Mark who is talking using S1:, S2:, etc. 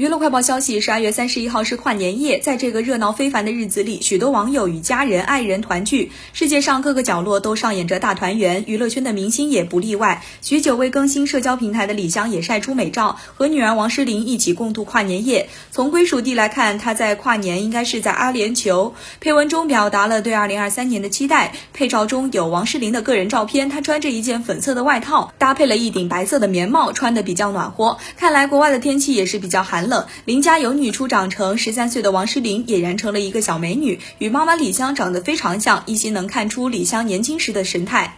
S1: 娱乐快报消息：十二月三十一号是跨年夜，在这个热闹非凡的日子里，许多网友与家人、爱人团聚，世界上各个角落都上演着大团圆，娱乐圈的明星也不例外。许久未更新社交平台的李湘也晒出美照，和女儿王诗龄一起共度跨年夜。从归属地来看，她在跨年应该是在阿联酋。配文中表达了对二零二三年的期待。配照中有王诗龄的个人照片，她穿着一件粉色的外套，搭配了一顶白色的棉帽，穿的比较暖和。看来国外的天气也是比较寒。冷，邻家有女初长成，十三岁的王诗龄俨然成了一个小美女，与妈妈李湘长得非常像，依稀能看出李湘年轻时的神态。